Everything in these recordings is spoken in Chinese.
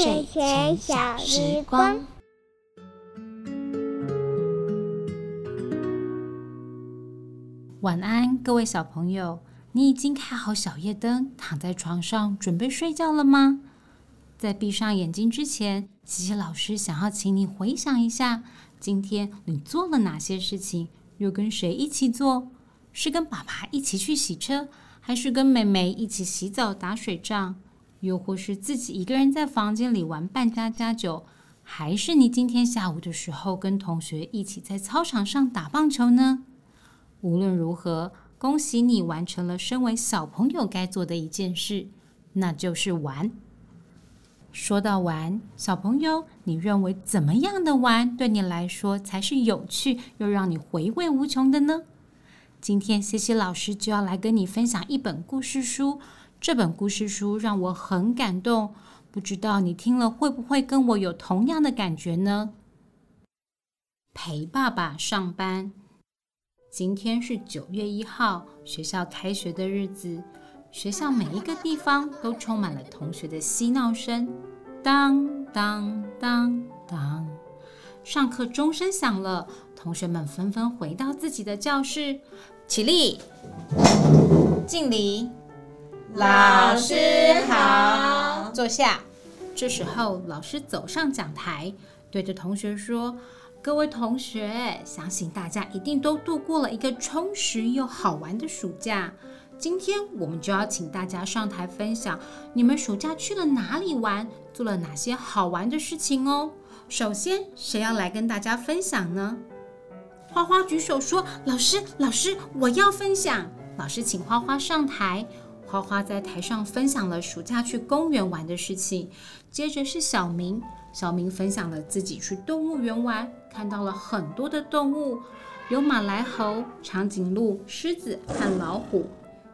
睡前小时光。晚安，各位小朋友，你已经开好小夜灯，躺在床上准备睡觉了吗？在闭上眼睛之前，琪琪老师想要请你回想一下，今天你做了哪些事情，又跟谁一起做？是跟爸爸一起去洗车，还是跟妹妹一起洗澡打水仗？又或是自己一个人在房间里玩扮家家酒？还是你今天下午的时候跟同学一起在操场上打棒球呢？无论如何，恭喜你完成了身为小朋友该做的一件事，那就是玩。说到玩，小朋友，你认为怎么样的玩对你来说才是有趣又让你回味无穷的呢？今天，西西老师就要来跟你分享一本故事书。这本故事书让我很感动，不知道你听了会不会跟我有同样的感觉呢？陪爸爸上班。今天是九月一号，学校开学的日子。学校每一个地方都充满了同学的嬉闹声，当当当当。上课钟声响了，同学们纷纷回到自己的教室，起立，敬礼，老师好，坐下。这时候，老师走上讲台，对着同学说。各位同学，相信大家一定都度过了一个充实又好玩的暑假。今天我们就要请大家上台分享，你们暑假去了哪里玩，做了哪些好玩的事情哦。首先，谁要来跟大家分享呢？花花举手说：“老师，老师，我要分享。”老师请花花上台。花花在台上分享了暑假去公园玩的事情。接着是小明。小明分享了自己去动物园玩，看到了很多的动物，有马来猴、长颈鹿、狮子和老虎。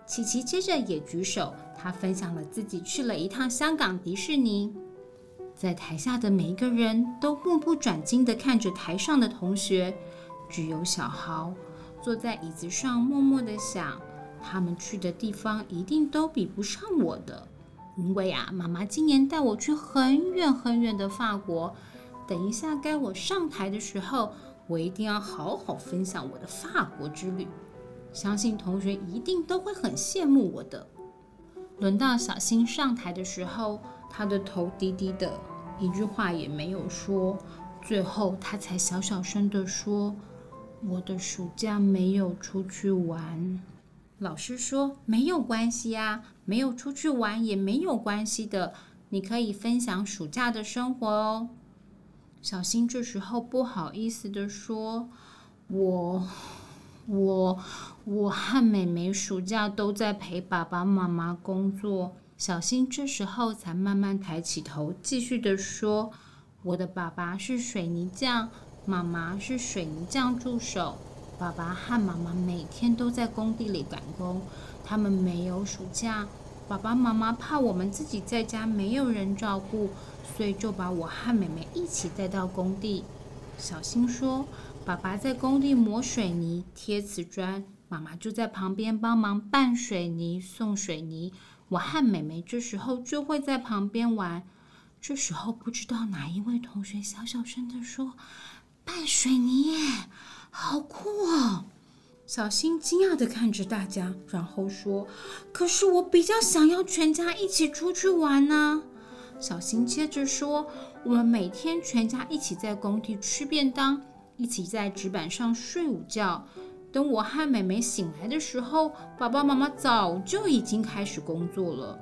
琪琪接着也举手，他分享了自己去了一趟香港迪士尼。在台下的每一个人都目不转睛地看着台上的同学，只有小豪坐在椅子上默默地想：他们去的地方一定都比不上我的。因为啊，妈妈今年带我去很远很远的法国。等一下该我上台的时候，我一定要好好分享我的法国之旅。相信同学一定都会很羡慕我的。轮到小新上台的时候，他的头低低的，一句话也没有说。最后他才小小声的说：“我的暑假没有出去玩。”老师说：“没有关系啊，没有出去玩也没有关系的，你可以分享暑假的生活哦。”小新这时候不好意思的说：“我、我、我和妹妹暑假都在陪爸爸妈妈工作。”小新这时候才慢慢抬起头，继续的说：“我的爸爸是水泥匠，妈妈是水泥匠助手。”爸爸和妈妈每天都在工地里赶工，他们没有暑假。爸爸妈妈怕我们自己在家没有人照顾，所以就把我和妹妹一起带到工地。小新说：“爸爸在工地磨水泥、贴瓷砖，妈妈就在旁边帮忙拌水泥、送水泥。我和妹妹这时候就会在旁边玩。这时候不知道哪一位同学小小声的说：‘拌水泥！’”好酷哦！小新惊讶地看着大家，然后说：“可是我比较想要全家一起出去玩呢。”小新接着说：“我们每天全家一起在工地吃便当，一起在纸板上睡午觉。等我和妹妹醒来的时候，爸爸妈妈早就已经开始工作了。”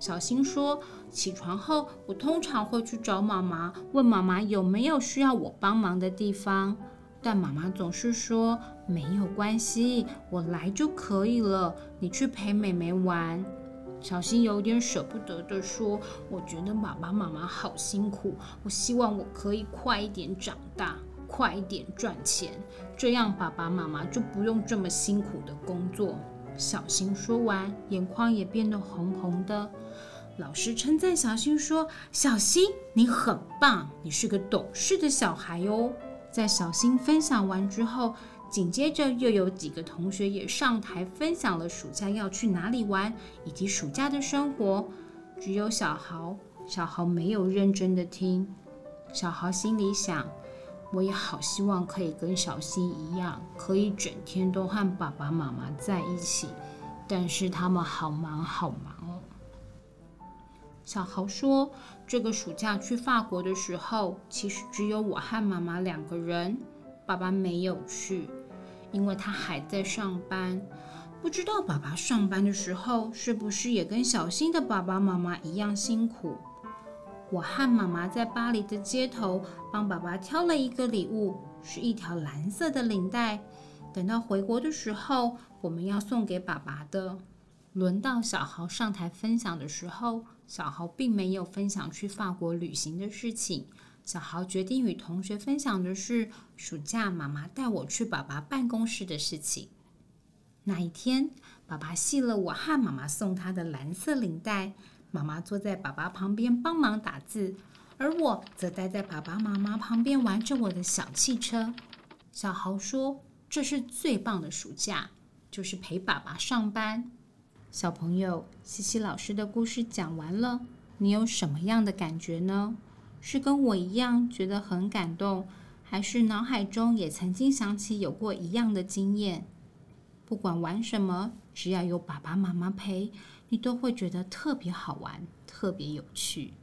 小新说：“起床后，我通常会去找妈妈，问妈妈有没有需要我帮忙的地方。”但妈妈总是说没有关系，我来就可以了。你去陪妹妹玩。小新有点舍不得的说：“我觉得爸爸妈妈好辛苦，我希望我可以快一点长大，快一点赚钱，这样爸爸妈妈就不用这么辛苦的工作。”小新说完，眼眶也变得红红的。老师称赞小新说：“小新，你很棒，你是个懂事的小孩哦。”在小新分享完之后，紧接着又有几个同学也上台分享了暑假要去哪里玩，以及暑假的生活。只有小豪小豪没有认真的听。小豪心里想：我也好希望可以跟小新一样，可以整天都和爸爸妈妈在一起，但是他们好忙好忙。小豪说：“这个暑假去法国的时候，其实只有我和妈妈两个人，爸爸没有去，因为他还在上班。不知道爸爸上班的时候是不是也跟小新的爸爸妈妈一样辛苦？”我和妈妈在巴黎的街头帮爸爸挑了一个礼物，是一条蓝色的领带。等到回国的时候，我们要送给爸爸的。轮到小豪上台分享的时候，小豪并没有分享去法国旅行的事情。小豪决定与同学分享的是暑假妈妈带我去爸爸办公室的事情。那一天，爸爸系了我和妈妈送他的蓝色领带。妈妈坐在爸爸旁边帮忙打字，而我则待在爸爸妈妈旁边玩着我的小汽车。小豪说：“这是最棒的暑假，就是陪爸爸上班。”小朋友，西西老师的故事讲完了，你有什么样的感觉呢？是跟我一样觉得很感动，还是脑海中也曾经想起有过一样的经验？不管玩什么，只要有爸爸妈妈陪。你都会觉得特别好玩，特别有趣。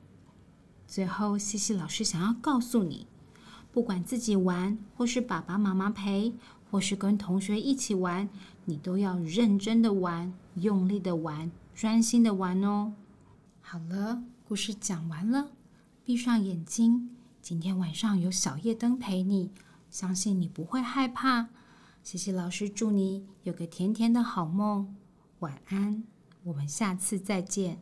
最后，西西老师想要告诉你，不管自己玩，或是爸爸妈妈陪，或是跟同学一起玩，你都要认真的玩，用力的玩，专心的玩哦。好了，故事讲完了，闭上眼睛。今天晚上有小夜灯陪你，相信你不会害怕。谢谢老师祝你有个甜甜的好梦，晚安。我们下次再见。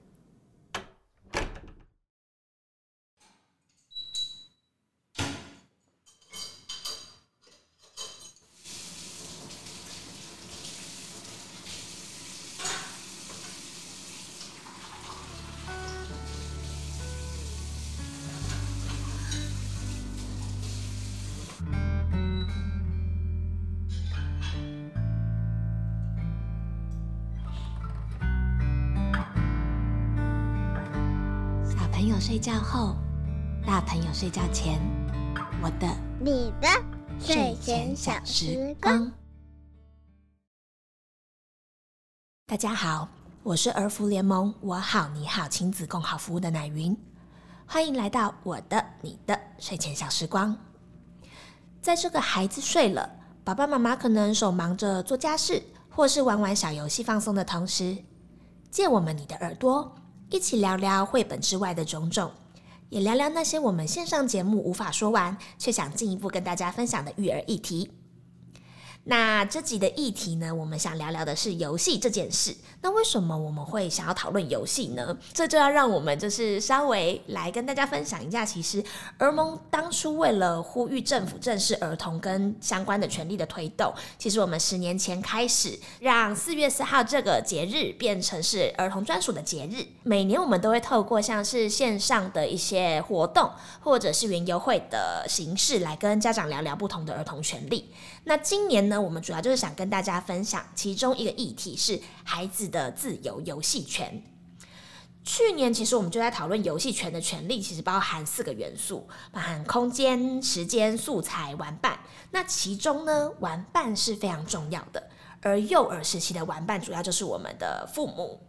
朋友睡觉后，大朋友睡觉前，我的、你的睡前小时光。大家好，我是儿福联盟我好你好亲子共好服务的奶云，欢迎来到我的、你的睡前小时光。在这个孩子睡了，爸爸妈妈可能手忙着做家事，或是玩玩小游戏放松的同时，借我们你的耳朵。一起聊聊绘本之外的种种，也聊聊那些我们线上节目无法说完，却想进一步跟大家分享的育儿议题。那这集的议题呢，我们想聊聊的是游戏这件事。那为什么我们会想要讨论游戏呢？这就要让我们就是稍微来跟大家分享一下。其实，儿盟当初为了呼吁政府正视儿童跟相关的权利的推动，其实我们十年前开始让四月四号这个节日变成是儿童专属的节日。每年我们都会透过像是线上的一些活动，或者是云游会的形式来跟家长聊聊不同的儿童权利。那今年呢，我们主要就是想跟大家分享其中一个议题是孩子。的自由游戏权。去年其实我们就在讨论游戏权的权利，其实包含四个元素，包含空间、时间、素材、玩伴。那其中呢，玩伴是非常重要的，而幼儿时期的玩伴主要就是我们的父母。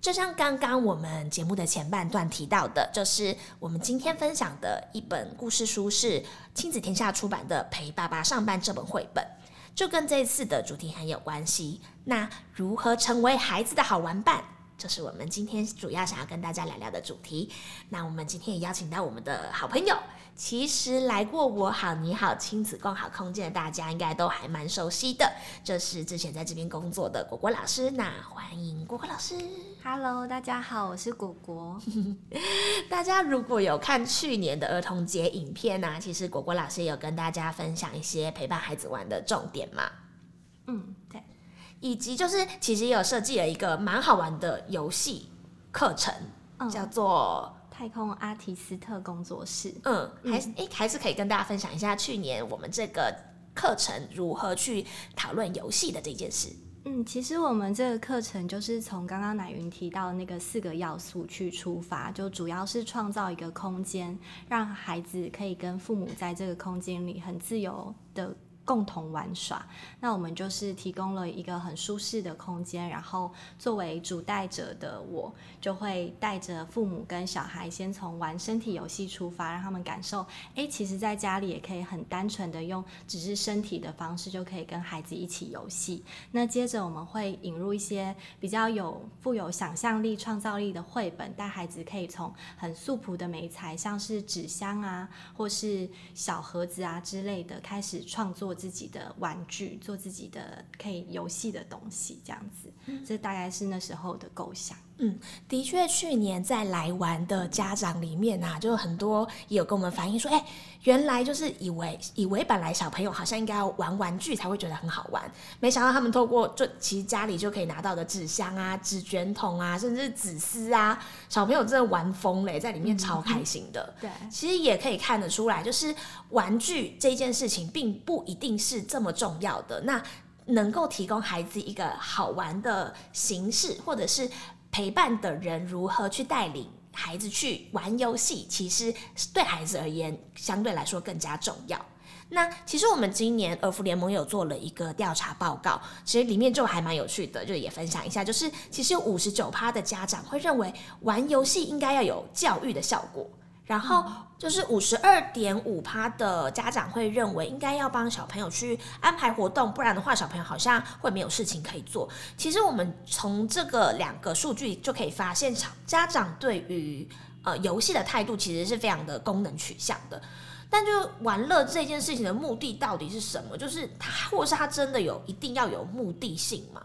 就像刚刚我们节目的前半段提到的，就是我们今天分享的一本故事书是亲子天下出版的《陪爸爸上班》这本绘本。就跟这次的主题很有关系。那如何成为孩子的好玩伴，这是我们今天主要想要跟大家聊聊的主题。那我们今天也邀请到我们的好朋友，其实来过我好你好亲子共好空间的大家应该都还蛮熟悉的，就是之前在这边工作的果果老师。那欢迎果果老师。Hello，大家好，我是果果。大家如果有看去年的儿童节影片呢，其实果果老师有跟大家分享一些陪伴孩子玩的重点嘛。嗯，对。以及就是其实也有设计了一个蛮好玩的游戏课程，叫做太空阿提斯特工作室。嗯，还是诶还是可以跟大家分享一下去年我们这个课程如何去讨论游戏的这件事。嗯，其实我们这个课程就是从刚刚奶云提到的那个四个要素去出发，就主要是创造一个空间，让孩子可以跟父母在这个空间里很自由的。共同玩耍，那我们就是提供了一个很舒适的空间，然后作为主带者的我，就会带着父母跟小孩，先从玩身体游戏出发，让他们感受，哎，其实在家里也可以很单纯的用只是身体的方式，就可以跟孩子一起游戏。那接着我们会引入一些比较有富有想象力、创造力的绘本，带孩子可以从很素朴的美材，像是纸箱啊，或是小盒子啊之类的，开始创作。自己的玩具，做自己的可以游戏的东西，这样子，这大概是那时候的构想。嗯，的确，去年在来玩的家长里面啊，就很多也有跟我们反映说，哎，原来就是以为以为本来小朋友好像应该要玩玩具才会觉得很好玩，没想到他们透过就其实家里就可以拿到的纸箱啊、纸卷筒啊，甚至纸丝啊，小朋友真的玩疯嘞，在里面超开心的。对，其实也可以看得出来，就是玩具这件事情并不一定是这么重要的，那能够提供孩子一个好玩的形式，或者是。陪伴的人如何去带领孩子去玩游戏，其实对孩子而言相对来说更加重要。那其实我们今年儿福联盟有做了一个调查报告，其实里面就还蛮有趣的，就也分享一下，就是其实有五十九趴的家长会认为玩游戏应该要有教育的效果。然后就是五十二点五趴的家长会认为应该要帮小朋友去安排活动，不然的话小朋友好像会没有事情可以做。其实我们从这个两个数据就可以发现，家长对于呃游戏的态度其实是非常的功能取向的。但就玩乐这件事情的目的到底是什么？就是他，或是他真的有一定要有目的性吗？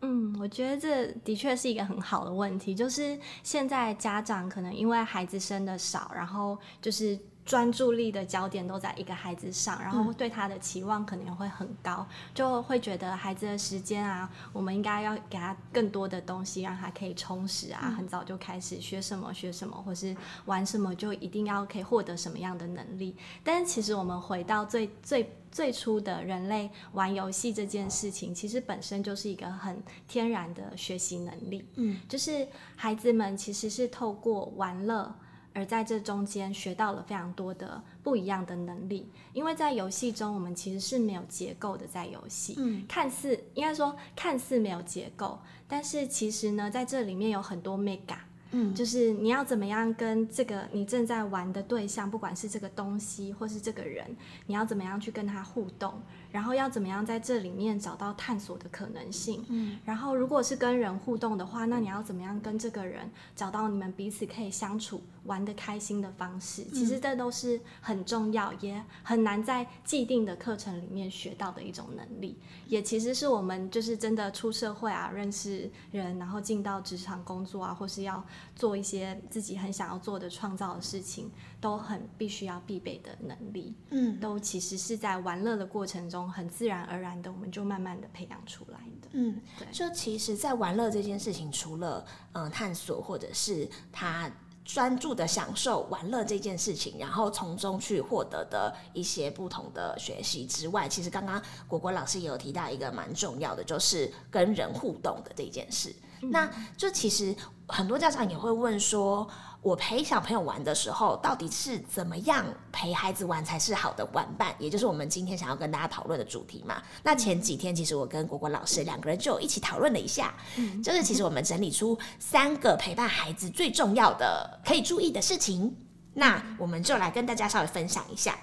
嗯，我觉得这的确是一个很好的问题，就是现在家长可能因为孩子生的少，然后就是。专注力的焦点都在一个孩子上，然后对他的期望可能会很高，就会觉得孩子的时间啊，我们应该要给他更多的东西，让他可以充实啊，很早就开始学什么学什么，或是玩什么就一定要可以获得什么样的能力。但是其实我们回到最最最初的人类玩游戏这件事情，其实本身就是一个很天然的学习能力。嗯，就是孩子们其实是透过玩乐。而在这中间学到了非常多的不一样的能力，因为在游戏中我们其实是没有结构的，在游戏，嗯，看似应该说看似没有结构，但是其实呢，在这里面有很多 mega，嗯，就是你要怎么样跟这个你正在玩的对象，不管是这个东西或是这个人，你要怎么样去跟他互动。然后要怎么样在这里面找到探索的可能性？嗯，然后如果是跟人互动的话，那你要怎么样跟这个人找到你们彼此可以相处、玩的开心的方式？其实这都是很重要，也很难在既定的课程里面学到的一种能力。也其实是我们就是真的出社会啊，认识人，然后进到职场工作啊，或是要做一些自己很想要做的创造的事情，都很必须要必备的能力。嗯，都其实是在玩乐的过程中。很自然而然的，我们就慢慢的培养出来的。嗯，对。就其实，在玩乐这件事情，除了嗯探索，或者是他专注的享受玩乐这件事情，然后从中去获得的一些不同的学习之外，其实刚刚果果老师也有提到一个蛮重要的，就是跟人互动的这件事。那就其实很多家长也会问说。我陪小朋友玩的时候，到底是怎么样陪孩子玩才是好的玩伴？也就是我们今天想要跟大家讨论的主题嘛。那前几天其实我跟果果老师两个人就一起讨论了一下，就是其实我们整理出三个陪伴孩子最重要的可以注意的事情。那我们就来跟大家稍微分享一下。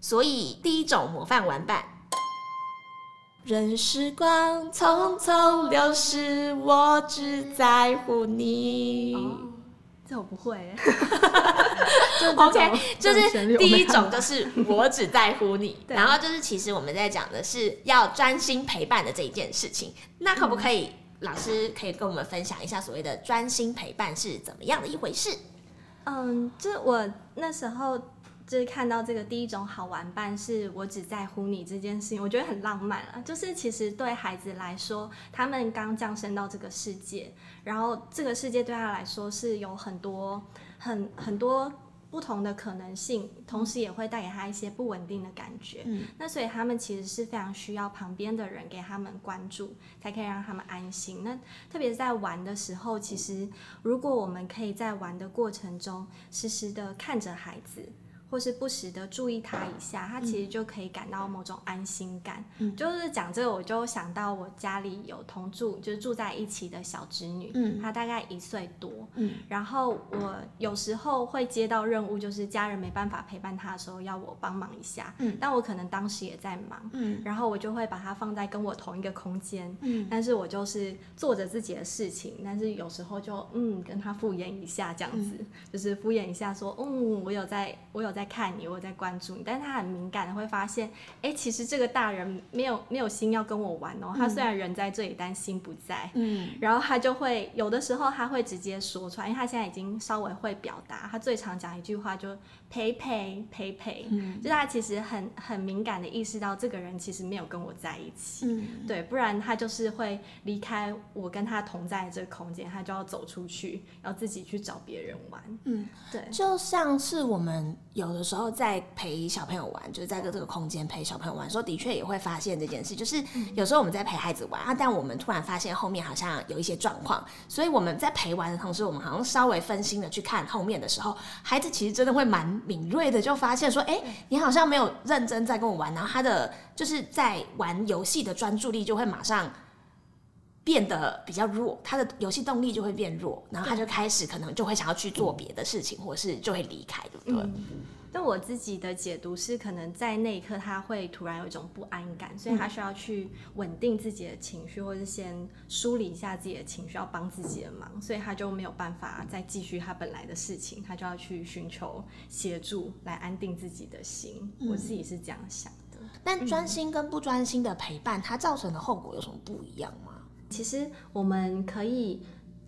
所以第一种模范玩伴，任时光匆匆流逝，我只在乎你。这我不会。OK，就是第一种，就是我只在乎你。然后就是其实我们在讲的是要专心陪伴的这一件事情。那可不可以，老师可以跟我们分享一下所谓的专心陪伴是怎么样的一回事？嗯，就我那时候。就是看到这个第一种好玩伴是我只在乎你这件事情，我觉得很浪漫啊。就是其实对孩子来说，他们刚降生到这个世界，然后这个世界对他来说是有很多很很多。不同的可能性，同时也会带给他一些不稳定的感觉。嗯，那所以他们其实是非常需要旁边的人给他们关注，才可以让他们安心。那特别是在玩的时候，其实如果我们可以在玩的过程中时时的看着孩子。或是不时的注意他一下，他其实就可以感到某种安心感。嗯，就是讲这个，我就想到我家里有同住，就是住在一起的小侄女，嗯，她大概一岁多，嗯，然后我有时候会接到任务，就是家人没办法陪伴她的时候，要我帮忙一下，嗯，但我可能当时也在忙，嗯，然后我就会把她放在跟我同一个空间，嗯，但是我就是做着自己的事情，但是有时候就嗯跟她敷衍一下，这样子，就是敷衍一下说，嗯，我有在，我有在。看你，我在关注你，但是他很敏感的会发现，哎，其实这个大人没有没有心要跟我玩哦。他虽然人在这里，但心不在。嗯，然后他就会有的时候他会直接说出来，因为他现在已经稍微会表达。他最常讲一句话就陪陪陪陪，嗯，就他其实很很敏感的意识到这个人其实没有跟我在一起。嗯，对，不然他就是会离开我跟他同在这个空间，他就要走出去，要自己去找别人玩。嗯，对，就像是我们有。的时候在陪小朋友玩，就是在这个空间陪小朋友玩，时候的确也会发现这件事。就是有时候我们在陪孩子玩啊，但我们突然发现后面好像有一些状况，所以我们在陪玩的同时，我们好像稍微分心的去看后面的时候，孩子其实真的会蛮敏锐的，就发现说，哎，你好像没有认真在跟我玩，然后他的就是在玩游戏的专注力就会马上变得比较弱，他的游戏动力就会变弱，然后他就开始可能就会想要去做别的事情，或是就会离开，对不对？那我自己的解读是，可能在那一刻他会突然有一种不安感，所以他需要去稳定自己的情绪，或者是先梳理一下自己的情绪，要帮自己的忙，所以他就没有办法再继续他本来的事情，他就要去寻求协助来安定自己的心。我自己是这样想的。但专心跟不专心的陪伴，它造成的后果有什么不一样吗？其实我们可以。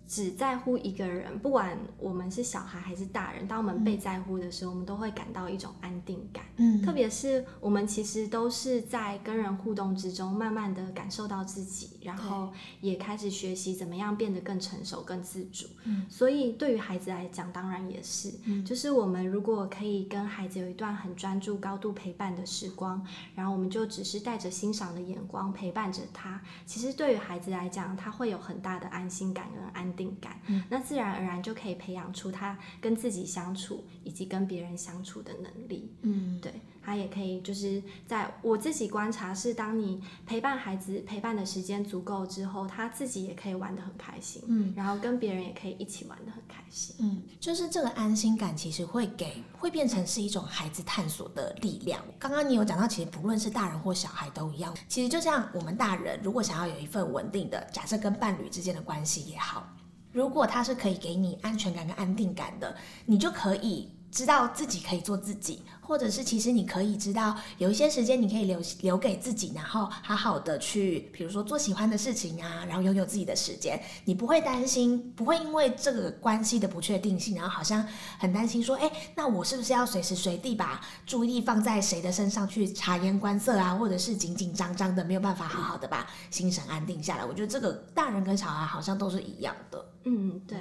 只在乎一个人，不管我们是小孩还是大人，当我们被在乎的时候，我们都会感到一种安定感。嗯，特别是我们其实都是在跟人互动之中，慢慢的感受到自己，然后也开始学习怎么样变得更成熟、更自主。嗯，所以对于孩子来讲，当然也是，嗯就是我们如果可以跟孩子有一段很专注、高度陪伴的时光，然后我们就只是带着欣赏的眼光陪伴着他，其实对于孩子来讲，他会有很大的安心感跟安。定感，嗯那自然而然就可以培养出他跟自己相处以及跟别人相处的能力。嗯，对他也可以，就是在我自己观察是，当你陪伴孩子陪伴的时间足够之后，他自己也可以玩得很开心。嗯，然后跟别人也可以一起玩得很开心。嗯，就是这个安心感其实会给会变成是一种孩子探索的力量。刚刚你有讲到，其实不论是大人或小孩都一样。其实就像我们大人，如果想要有一份稳定的，假设跟伴侣之间的关系也好。如果他是可以给你安全感跟安定感的，你就可以知道自己可以做自己，或者是其实你可以知道有一些时间你可以留留给自己，然后好好的去，比如说做喜欢的事情啊，然后拥有自己的时间，你不会担心，不会因为这个关系的不确定性，然后好像很担心说，哎，那我是不是要随时随地把注意力放在谁的身上去察言观色啊，或者是紧紧张张的没有办法好好的把心神安定下来？我觉得这个大人跟小孩好像都是一样的。嗯，对，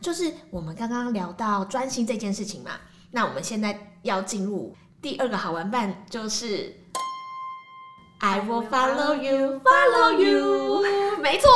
就是我们刚刚聊到专心这件事情嘛，那我们现在要进入第二个好玩伴，就是 I will follow you, follow you，没错，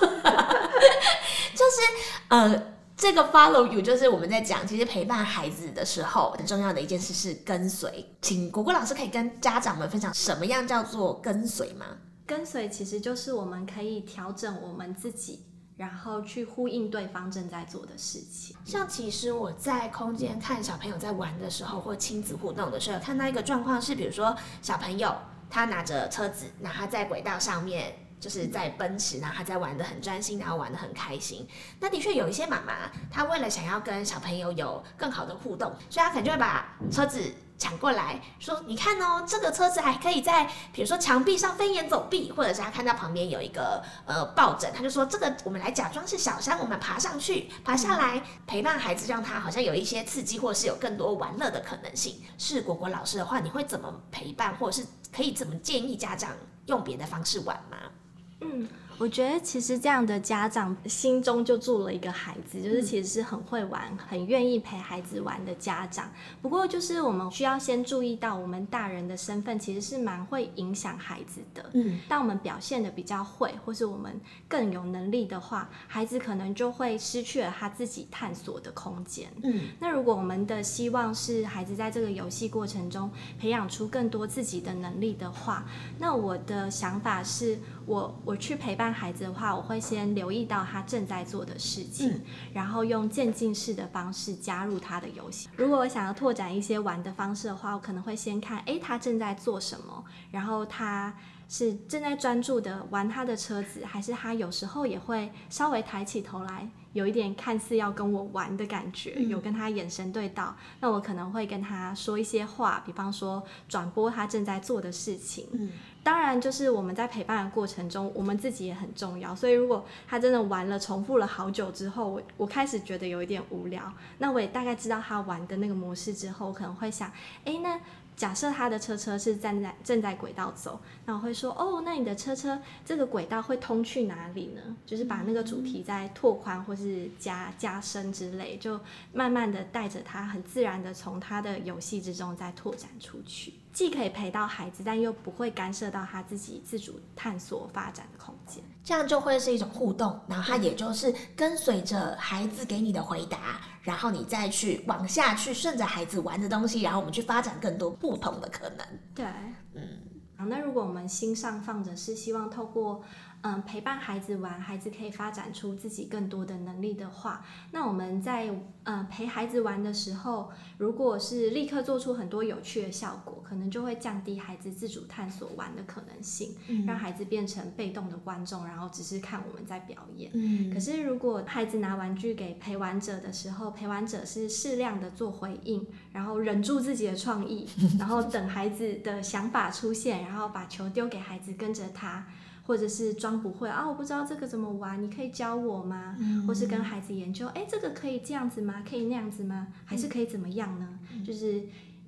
就是呃，这个 follow you 就是我们在讲，其实陪伴孩子的时候很重要的一件事是跟随，请果果老师可以跟家长们分享什么样叫做跟随吗？跟随其实就是我们可以调整我们自己。然后去呼应对方正在做的事情。像其实我在空间看小朋友在玩的时候，或亲子互动的时候，看到一个状况是，比如说小朋友他拿着车子，然后在轨道上面就是在奔驰，然后他在玩的很专心，然后玩的很开心。那的确有一些妈妈，她为了想要跟小朋友有更好的互动，所以她可能就会把车子。抢过来说：“你看哦，这个车子还可以在，比如说墙壁上飞檐走壁，或者是他看到旁边有一个呃抱枕，他就说这个我们来假装是小山，我们爬上去，爬下来陪伴孩子，让他好像有一些刺激，或者是有更多玩乐的可能性。是果果老师的话，你会怎么陪伴，或者是可以怎么建议家长用别的方式玩吗？”嗯。我觉得其实这样的家长心中就住了一个孩子，就是其实是很会玩、很愿意陪孩子玩的家长。不过就是我们需要先注意到，我们大人的身份其实是蛮会影响孩子的。嗯，当我们表现的比较会，或是我们更有能力的话，孩子可能就会失去了他自己探索的空间。嗯，那如果我们的希望是孩子在这个游戏过程中培养出更多自己的能力的话，那我的想法是。我我去陪伴孩子的话，我会先留意到他正在做的事情，然后用渐进式的方式加入他的游戏。如果我想要拓展一些玩的方式的话，我可能会先看，哎，他正在做什么，然后他是正在专注的玩他的车子，还是他有时候也会稍微抬起头来，有一点看似要跟我玩的感觉，有跟他眼神对到，那我可能会跟他说一些话，比方说转播他正在做的事情。当然，就是我们在陪伴的过程中，我们自己也很重要。所以，如果他真的玩了、重复了好久之后，我我开始觉得有一点无聊，那我也大概知道他玩的那个模式之后，可能会想，哎，那假设他的车车是站在正在轨道走，那我会说，哦，那你的车车这个轨道会通去哪里呢？就是把那个主题再拓宽或是加加深之类，就慢慢的带着他，很自然的从他的游戏之中再拓展出去。既可以陪到孩子，但又不会干涉到他自己自主探索发展的空间，这样就会是一种互动，然后他也就是跟随着孩子给你的回答，然后你再去往下去顺着孩子玩的东西，然后我们去发展更多不同的可能。对，嗯，好，那如果我们心上放着是希望透过。嗯，陪伴孩子玩，孩子可以发展出自己更多的能力的话，那我们在嗯陪孩子玩的时候，如果是立刻做出很多有趣的效果，可能就会降低孩子自主探索玩的可能性，让孩子变成被动的观众，然后只是看我们在表演。嗯，可是如果孩子拿玩具给陪玩者的时候，陪玩者是适量的做回应，然后忍住自己的创意，然后等孩子的想法出现，然后把球丢给孩子，跟着他。或者是装不会啊，我不知道这个怎么玩，你可以教我吗？或是跟孩子研究，哎，这个可以这样子吗？可以那样子吗？还是可以怎么样呢？就是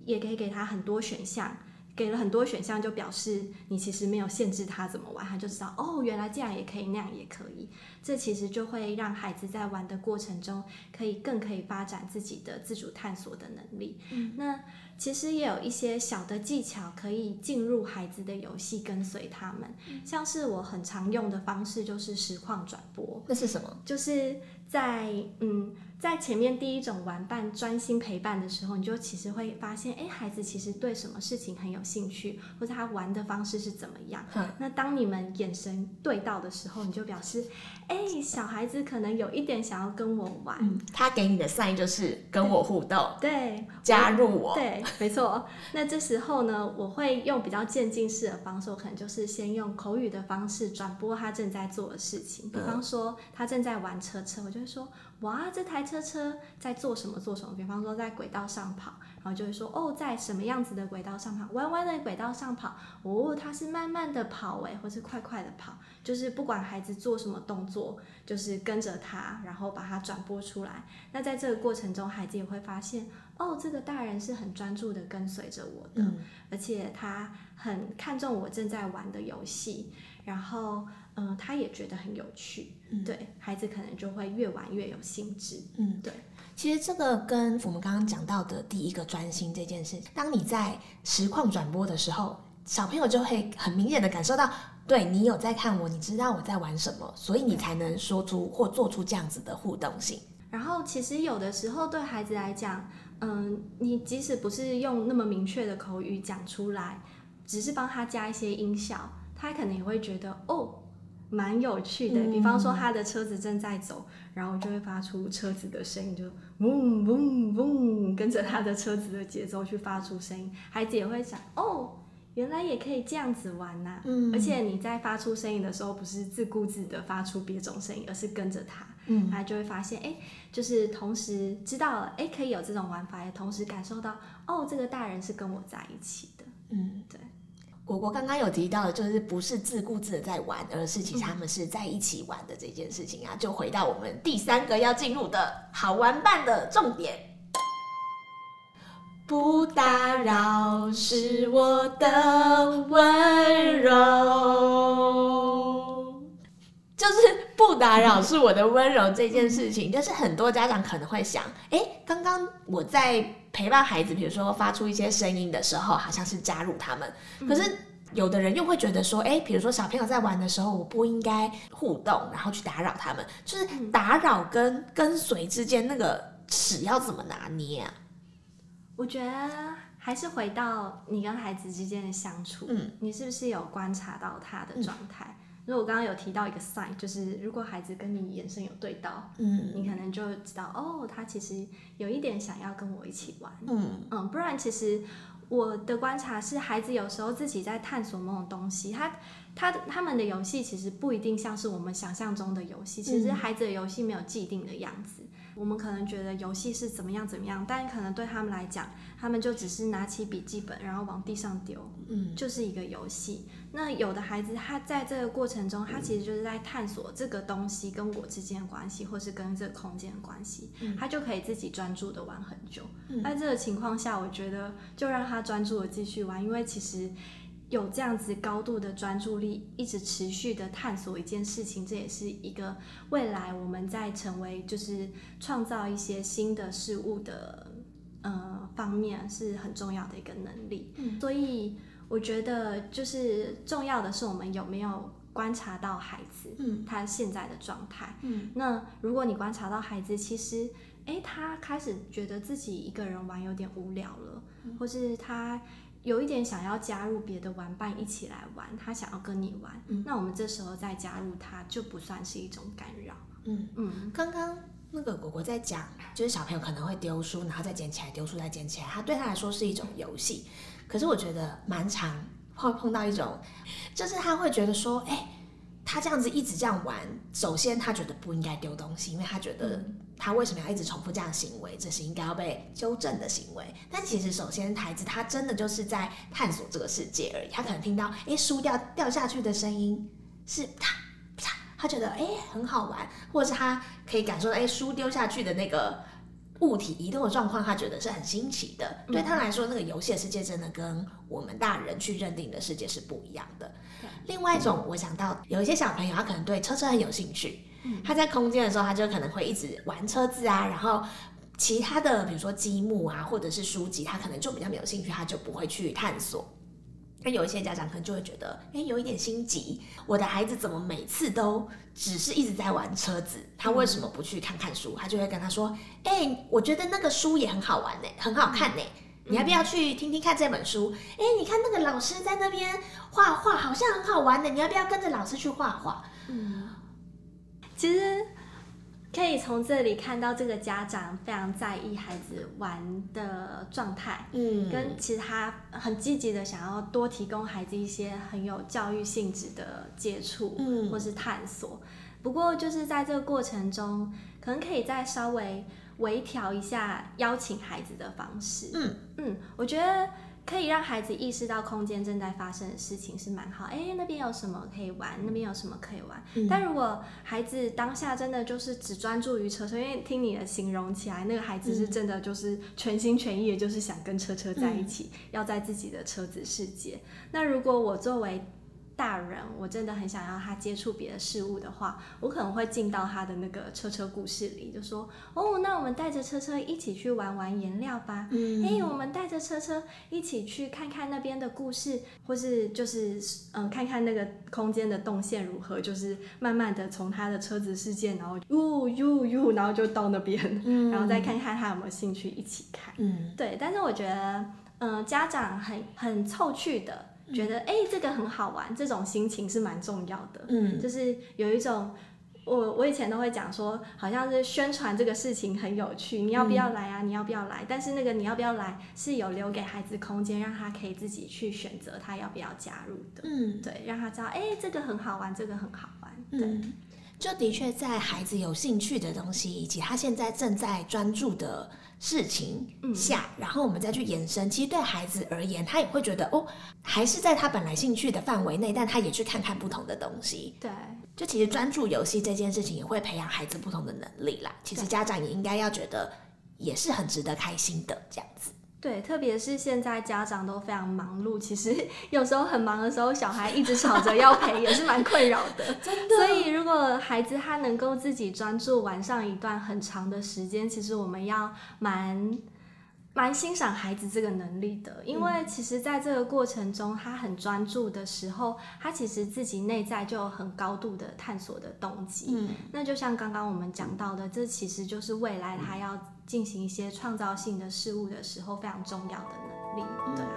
也可以给他很多选项，给了很多选项就表示你其实没有限制他怎么玩，他就知道哦，原来这样也可以，那样也可以。这其实就会让孩子在玩的过程中，可以更可以发展自己的自主探索的能力。那。其实也有一些小的技巧可以进入孩子的游戏，跟随他们。像是我很常用的方式，就是实况转播。那是什么？就是在嗯。在前面第一种玩伴专心陪伴的时候，你就其实会发现，哎，孩子其实对什么事情很有兴趣，或者他玩的方式是怎么样。那当你们眼神对到的时候，你就表示，哎，小孩子可能有一点想要跟我玩。他给你的 sign 就是跟我互动，对，加入我。对，没错。那这时候呢，我会用比较渐进式的方式，可能就是先用口语的方式转播他正在做的事情。比方说，他正在玩车车，我就会说。哇，这台车车在做什么？做什么？比方说在轨道上跑，然后就会说哦，在什么样子的轨道上跑？弯弯的轨道上跑。哦，它是慢慢的跑诶，或是快快的跑。就是不管孩子做什么动作，就是跟着他，然后把它转播出来。那在这个过程中，孩子也会发现，哦，这个大人是很专注的跟随着我的，而且他很看重我正在玩的游戏，然后。嗯，他也觉得很有趣，对孩子可能就会越玩越有兴致。嗯，对。其实这个跟我们刚刚讲到的第一个专心这件事，当你在实况转播的时候，小朋友就会很明显的感受到，对你有在看我，你知道我在玩什么，所以你才能说出或做出这样子的互动性。然后，其实有的时候对孩子来讲，嗯，你即使不是用那么明确的口语讲出来，只是帮他加一些音效，他可能也会觉得哦。蛮有趣的，比方说他的车子正在走，然后就会发出车子的声音，就嗡嗡嗡，跟着他的车子的节奏去发出声音。孩子也会想，哦，原来也可以这样子玩呐。嗯，而且你在发出声音的时候，不是自顾自的发出别种声音，而是跟着他，嗯，他就会发现，哎，就是同时知道了，哎，可以有这种玩法，也同时感受到，哦，这个大人是跟我在一起的。嗯，对。果果刚刚有提到，就是不是自顾自的在玩，而是其实他们是在一起玩的这件事情啊，就回到我们第三个要进入的好玩伴的重点。不打扰是我的温柔。就是不打扰是我的温柔这件事情，就是很多家长可能会想，哎，刚刚我在陪伴孩子，比如说发出一些声音的时候，好像是加入他们，可是有的人又会觉得说，哎，比如说小朋友在玩的时候，我不应该互动，然后去打扰他们，就是打扰跟跟随之间那个尺要怎么拿捏啊？我觉得还是回到你跟孩子之间的相处，嗯，你是不是有观察到他的状态？如果我刚刚有提到一个 sign，就是如果孩子跟你眼神有对到，嗯，你可能就知道哦，他其实有一点想要跟我一起玩，嗯。嗯，不然其实我的观察是，孩子有时候自己在探索某种东西，他他他们的游戏其实不一定像是我们想象中的游戏，其实孩子的游戏没有既定的样子。我们可能觉得游戏是怎么样怎么样，但可能对他们来讲，他们就只是拿起笔记本，然后往地上丢，嗯，就是一个游戏。那有的孩子，他在这个过程中，他其实就是在探索这个东西跟我之间的关系，或是跟这个空间的关系，他就可以自己专注的玩很久。在这个情况下，我觉得就让他专注的继续玩，因为其实。有这样子高度的专注力，一直持续的探索一件事情，这也是一个未来我们在成为就是创造一些新的事物的呃方面是很重要的一个能力。所以我觉得就是重要的是我们有没有观察到孩子，嗯，他现在的状态。嗯，那如果你观察到孩子，其实诶，他开始觉得自己一个人玩有点无聊了，或是他。有一点想要加入别的玩伴一起来玩，他想要跟你玩，那我们这时候再加入他就不算是一种干扰。嗯嗯，刚刚那个果果在讲，就是小朋友可能会丢书，然后再捡起来，丢书再捡起来，他对他来说是一种游戏。可是我觉得蛮常会碰到一种，就是他会觉得说，哎。他这样子一直这样玩，首先他觉得不应该丢东西，因为他觉得他为什么要一直重复这样行为，这是应该要被纠正的行为。但其实，首先孩子他真的就是在探索这个世界而已。他可能听到诶书掉掉下去的声音是啪啪，他觉得诶很好玩，或者是他可以感受到诶书丢下去的那个。物体移动的状况，他觉得是很新奇的。对他来说，那个游戏的世界真的跟我们大人去认定的世界是不一样的。另外一种，我想到有一些小朋友，他可能对车车很有兴趣。他在空间的时候，他就可能会一直玩车子啊。然后其他的，比如说积木啊，或者是书籍，他可能就比较没有兴趣，他就不会去探索。那有一些家长可能就会觉得，哎，有一点心急，我的孩子怎么每次都只是一直在玩车子？他为什么不去看看书？他就会跟他说，哎，我觉得那个书也很好玩呢，很好看呢，你要不要去听听看这本书？哎，你看那个老师在那边画画，好像很好玩的，你要不要跟着老师去画画？嗯，其实。可以从这里看到，这个家长非常在意孩子玩的状态，嗯，跟其他很积极的想要多提供孩子一些很有教育性质的接触，嗯，或是探索。不过就是在这个过程中，可能可以再稍微微调一下邀请孩子的方式，嗯嗯，我觉得。可以让孩子意识到空间正在发生的事情是蛮好，哎，那边有什么可以玩？那边有什么可以玩？但如果孩子当下真的就是只专注于车车，因为听你的形容起来，那个孩子是真的就是全心全意的，就是想跟车车在一起，要在自己的车子世界。那如果我作为大人，我真的很想要他接触别的事物的话，我可能会进到他的那个车车故事里，就说：“哦，那我们带着车车一起去玩玩颜料吧。嗯，哎，我们带着车车一起去看看那边的故事，或是就是嗯，看看那个空间的动线如何，就是慢慢的从他的车子世界，然后呜呜呜，然后就到那边，然后再看看他有没有兴趣一起看。嗯，对。但是我觉得，嗯，家长很很凑趣的。觉得哎，这个很好玩，这种心情是蛮重要的。嗯，就是有一种，我我以前都会讲说，好像是宣传这个事情很有趣，你要不要来啊？你要不要来？但是那个你要不要来，是有留给孩子空间，让他可以自己去选择他要不要加入的。嗯，对，让他知道，哎，这个很好玩，这个很好玩。嗯，就的确在孩子有兴趣的东西，以及他现在正在专注的。事情下，然后我们再去延伸。其实对孩子而言，他也会觉得哦，还是在他本来兴趣的范围内，但他也去看看不同的东西。对，就其实专注游戏这件事情，也会培养孩子不同的能力啦。其实家长也应该要觉得，也是很值得开心的这样子。对，特别是现在家长都非常忙碌，其实 有时候很忙的时候，小孩一直吵着要陪，也是蛮困扰的。真的。所以如果孩子他能够自己专注玩上一段很长的时间，其实我们要蛮。蛮欣赏孩子这个能力的，因为其实在这个过程中，他很专注的时候，他其实自己内在就有很高度的探索的动机。嗯，那就像刚刚我们讲到的，这其实就是未来他要进行一些创造性的事物的时候非常重要的能力。对啊。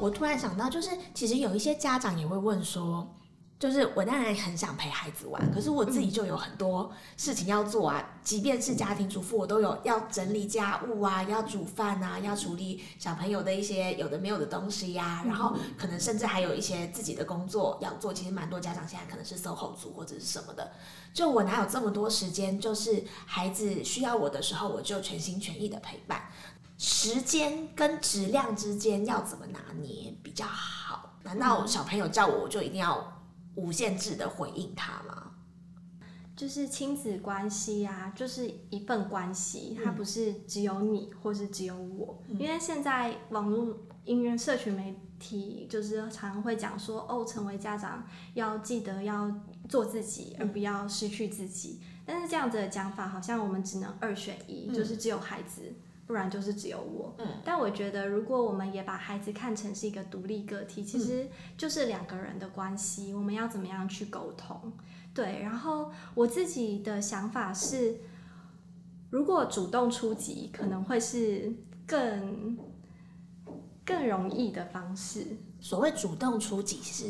我突然想到，就是其实有一些家长也会问说。就是我当然很想陪孩子玩，可是我自己就有很多事情要做啊。即便是家庭主妇，我都有要整理家务啊，要煮饭啊，要处理小朋友的一些有的没有的东西呀。然后可能甚至还有一些自己的工作要做。其实蛮多家长现在可能是 SOHO 族或者是什么的。就我哪有这么多时间？就是孩子需要我的时候，我就全心全意的陪伴。时间跟质量之间要怎么拿捏比较好？难道小朋友叫我，我就一定要？无限制的回应他吗？就是亲子关系啊，就是一份关系，它不是只有你或是只有我。因为现在网络、音乐、社群媒体，就是常常会讲说，哦，成为家长要记得要做自己，而不要失去自己。但是这样子的讲法，好像我们只能二选一，就是只有孩子。不然就是只有我。嗯，但我觉得，如果我们也把孩子看成是一个独立个体，其实就是两个人的关系。我们要怎么样去沟通？对，然后我自己的想法是，如果主动出击，可能会是更更容易的方式。所谓主动出击，是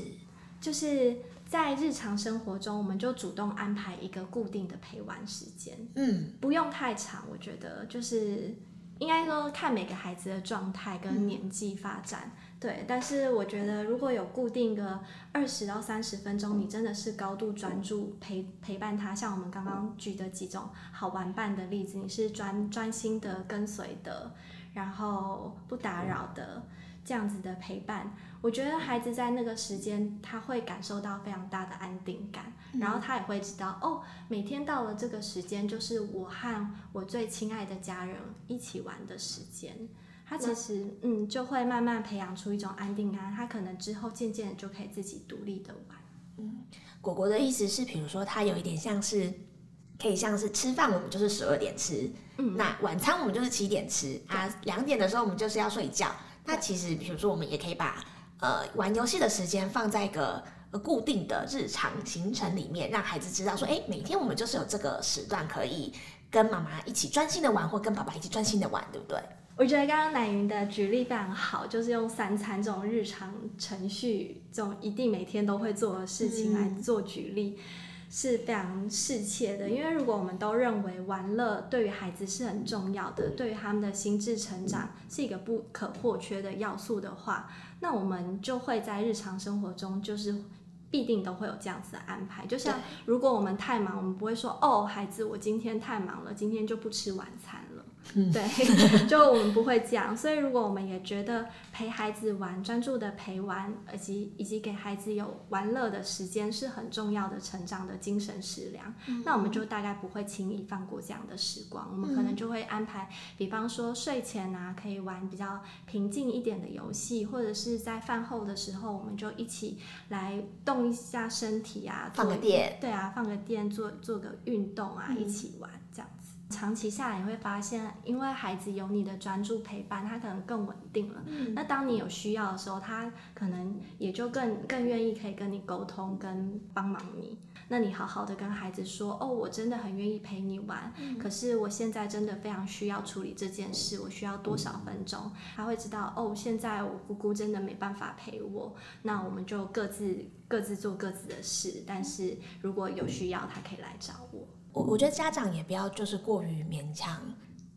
就是在日常生活中，我们就主动安排一个固定的陪玩时间。嗯，不用太长，我觉得就是。应该说看每个孩子的状态跟年纪发展，对。但是我觉得如果有固定个二十到三十分钟，你真的是高度专注陪陪伴他，像我们刚刚举的几种好玩伴的例子，你是专专心的跟随的，然后不打扰的。这样子的陪伴，我觉得孩子在那个时间他会感受到非常大的安定感，然后他也会知道哦，每天到了这个时间就是我和我最亲爱的家人一起玩的时间。他其实嗯就会慢慢培养出一种安定感，他可能之后渐渐就可以自己独立的玩。嗯，果果的意思是，比如说他有一点像是可以像是吃饭，我们就是十二点吃，嗯，那晚餐我们就是七点吃啊，两点的时候我们就是要睡觉。那其实，比如说，我们也可以把呃玩游戏的时间放在一个固定的日常行程里面，让孩子知道说，哎，每天我们就是有这个时段可以跟妈妈一起专心的玩，或跟爸爸一起专心的玩，对不对？我觉得刚刚奶云的举例非常好，就是用三餐这种日常程序，这种一定每天都会做的事情来做举例。是非常适切的，因为如果我们都认为玩乐对于孩子是很重要的，对于他们的心智成长是一个不可或缺的要素的话，那我们就会在日常生活中就是必定都会有这样子的安排。就像如果我们太忙，我们不会说哦，孩子，我今天太忙了，今天就不吃晚餐。对，就我们不会这样，所以如果我们也觉得陪孩子玩、专注的陪玩，以及以及给孩子有玩乐的时间是很重要的成长的精神食粮，那我们就大概不会轻易放过这样的时光。我们可能就会安排，比方说睡前啊，可以玩比较平静一点的游戏，或者是在饭后的时候，我们就一起来动一下身体啊，放个电，对啊，放个电，做做个运动啊，一起玩这样。长期下来，你会发现，因为孩子有你的专注陪伴，他可能更稳定了。那当你有需要的时候，他可能也就更更愿意可以跟你沟通，跟帮忙你。那你好好的跟孩子说，哦，我真的很愿意陪你玩，可是我现在真的非常需要处理这件事，我需要多少分钟？他会知道，哦，现在我姑姑真的没办法陪我，那我们就各自各自做各自的事。但是如果有需要，他可以来找我。我我觉得家长也不要就是过于勉强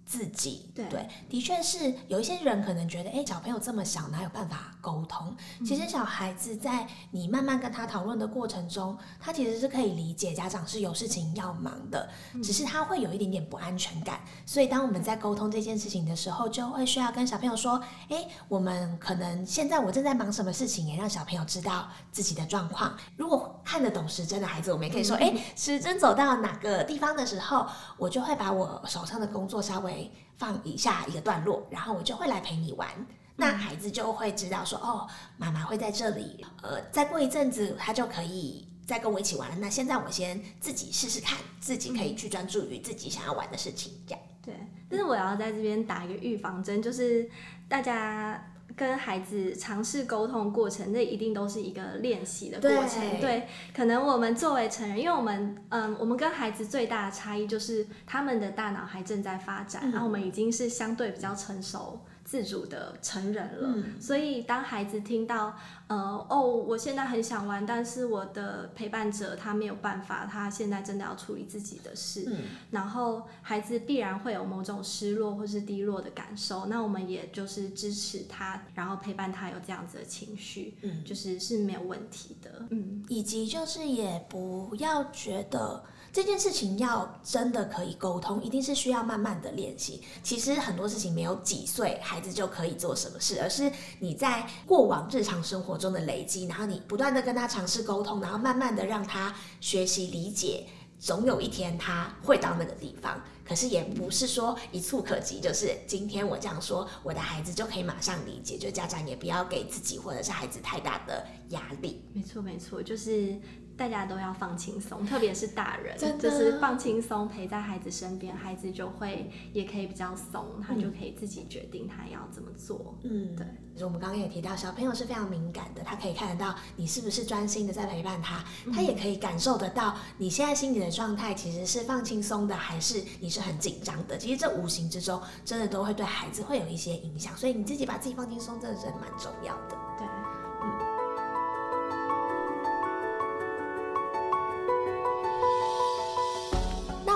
自己。对的确是有一些人可能觉得，哎，小朋友这么小，哪有办法沟通？其实小孩子在你慢慢跟他讨论的过程中，他其实是可以理解家长是有事情要忙的，只是他会有一点点不安全感。所以当我们在沟通这件事情的时候，就会需要跟小朋友说，哎，我们可能现在我正在忙什么事情，也让小朋友知道自己的状况。如果看得懂时针的孩子，我们也可以说，哎，时针走到哪个地方的时候，我就会把我手上的工作稍微放以下一个段落，然后我就会来陪你玩。那孩子就会知道说，哦，妈妈会在这里。呃，再过一阵子，他就可以再跟我一起玩了。那现在我先自己试试看，自己可以去专注于自己想要玩的事情，这样。对，但是我要在这边打一个预防针，就是大家跟孩子尝试沟通过程，那一定都是一个练习的过程。对对，可能我们作为成人，因为我们嗯，我们跟孩子最大的差异就是他们的大脑还正在发展，然后我们已经是相对比较成熟。自主的成人了，所以当孩子听到，呃，哦，我现在很想玩，但是我的陪伴者他没有办法，他现在真的要处理自己的事，然后孩子必然会有某种失落或是低落的感受，那我们也就是支持他，然后陪伴他有这样子的情绪，嗯，就是是没有问题的，嗯，以及就是也不要觉得。这件事情要真的可以沟通，一定是需要慢慢的练习。其实很多事情没有几岁孩子就可以做什么事，而是你在过往日常生活中的累积，然后你不断的跟他尝试沟通，然后慢慢的让他学习理解，总有一天他会到那个地方。可是也不是说一触可及，就是今天我这样说，我的孩子就可以马上理解。就家长也不要给自己或者是孩子太大的压力。没错，没错，就是。大家都要放轻松，特别是大人，就是放轻松，陪在孩子身边，孩子就会也可以比较松，他就可以自己决定他要怎么做。嗯，对。就我们刚刚也提到，小朋友是非常敏感的，他可以看得到你是不是专心的在陪伴他，他也可以感受得到你现在心里的状态其实是放轻松的，还是你是很紧张的。其实这无形之中，真的都会对孩子会有一些影响，所以你自己把自己放轻松，真的是蛮重要的。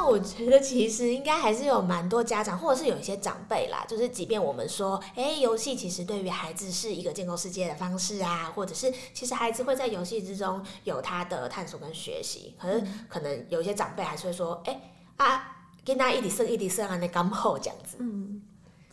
我觉得其实应该还是有蛮多家长，或者是有一些长辈啦，就是即便我们说，哎，游戏其实对于孩子是一个建构世界的方式啊，或者是其实孩子会在游戏之中有他的探索跟学习，可是可能有一些长辈还是会说，哎啊，跟他一起生一起生啊，那刚好这样子。嗯。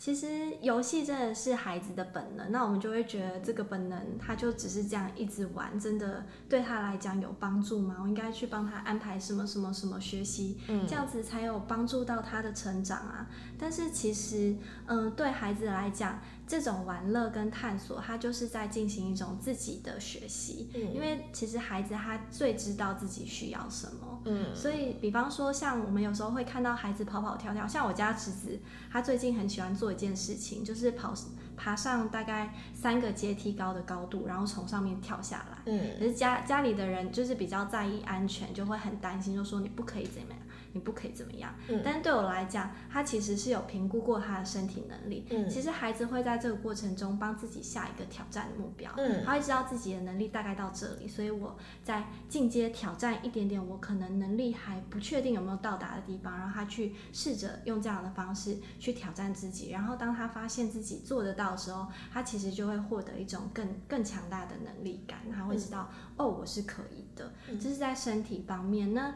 其实游戏真的是孩子的本能，那我们就会觉得这个本能，他就只是这样一直玩，真的对他来讲有帮助吗？我应该去帮他安排什么什么什么学习，这样子才有帮助到他的成长啊。但是其实，嗯，对孩子来讲，这种玩乐跟探索，他就是在进行一种自己的学习。嗯，因为其实孩子他最知道自己需要什么。嗯，所以比方说，像我们有时候会看到孩子跑跑跳跳，像我家侄子，他最近很喜欢做一件事情，就是跑爬上大概三个阶梯高的高度，然后从上面跳下来。嗯，可是家家里的人就是比较在意安全，就会很担心，就说你不可以怎么样。你不可以怎么样，但是对我来讲，他其实是有评估过他的身体能力。嗯其实孩子会在这个过程中帮自己下一个挑战的目标，嗯他会知道自己的能力大概到这里，所以我在进阶挑战一点点我可能能力还不确定有没有到达的地方，然后他去试着用这样的方式去挑战自己。然后当他发现自己做得到的时候，他其实就会获得一种更更强大的能力感，他会知道哦，我是可以的。这是在身体方面呢。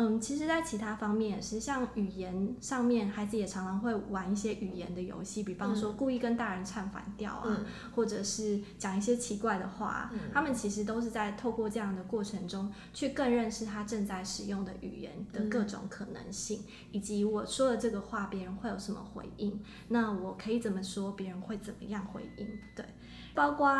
嗯，其实，在其他方面也是，像语言上面，孩子也常常会玩一些语言的游戏，比方说故意跟大人唱反调啊，或者是讲一些奇怪的话。他们其实都是在透过这样的过程中，去更认识他正在使用的语言的各种可能性，以及我说的这个话，别人会有什么回应。那我可以怎么说，别人会怎么样回应？对，包括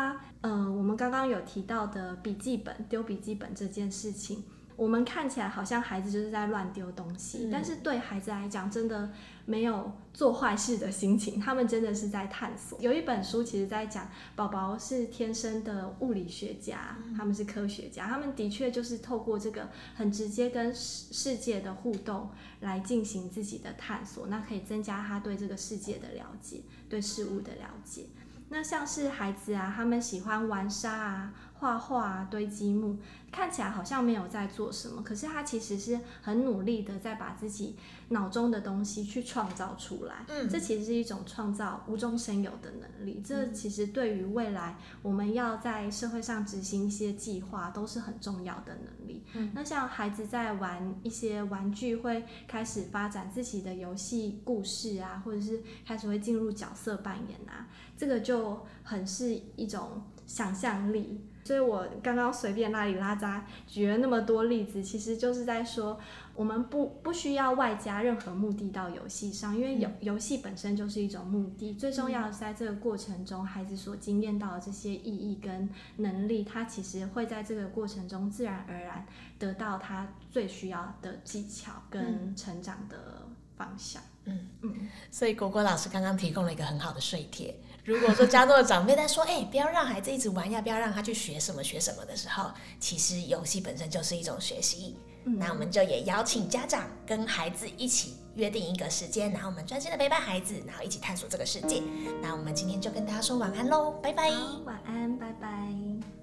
嗯，我们刚刚有提到的笔记本丢笔记本这件事情。我们看起来好像孩子就是在乱丢东西，但是对孩子来讲，真的没有做坏事的心情，他们真的是在探索。有一本书其实在讲，宝宝是天生的物理学家，他们是科学家，他们的确就是透过这个很直接跟世世界的互动来进行自己的探索，那可以增加他对这个世界的了解，对事物的了解。那像是孩子啊，他们喜欢玩沙啊。画画、堆积木，看起来好像没有在做什么，可是他其实是很努力的在把自己脑中的东西去创造出来。嗯这其实是一种创造无中生有的能力。这其实对于未来我们要在社会上执行一些计划都是很重要的能力。嗯那像孩子在玩一些玩具，会开始发展自己的游戏故事啊，或者是开始会进入角色扮演啊，这个就很是一种想象力。所以我刚刚随便拉里拉扎举了那么多例子，其实就是在说，我们不不需要外加任何目的到游戏上，因为游游戏本身就是一种目的。最重要的是在这个过程中，孩子所经验到的这些意义跟能力，他其实会在这个过程中自然而然得到他最需要的技巧跟成长的方向。嗯嗯所以果果老师刚刚提供了一个很好的税帖。如果说家中的长辈在说，哎、不要让孩子一直玩，要不要让他去学什么学什么的时候，其实游戏本身就是一种学习。那我们就也邀请家长跟孩子一起约定一个时间，然后我们专心的陪伴孩子，然后一起探索这个世界。那我们今天就跟大家说晚安喽，拜拜。好，晚安，拜拜。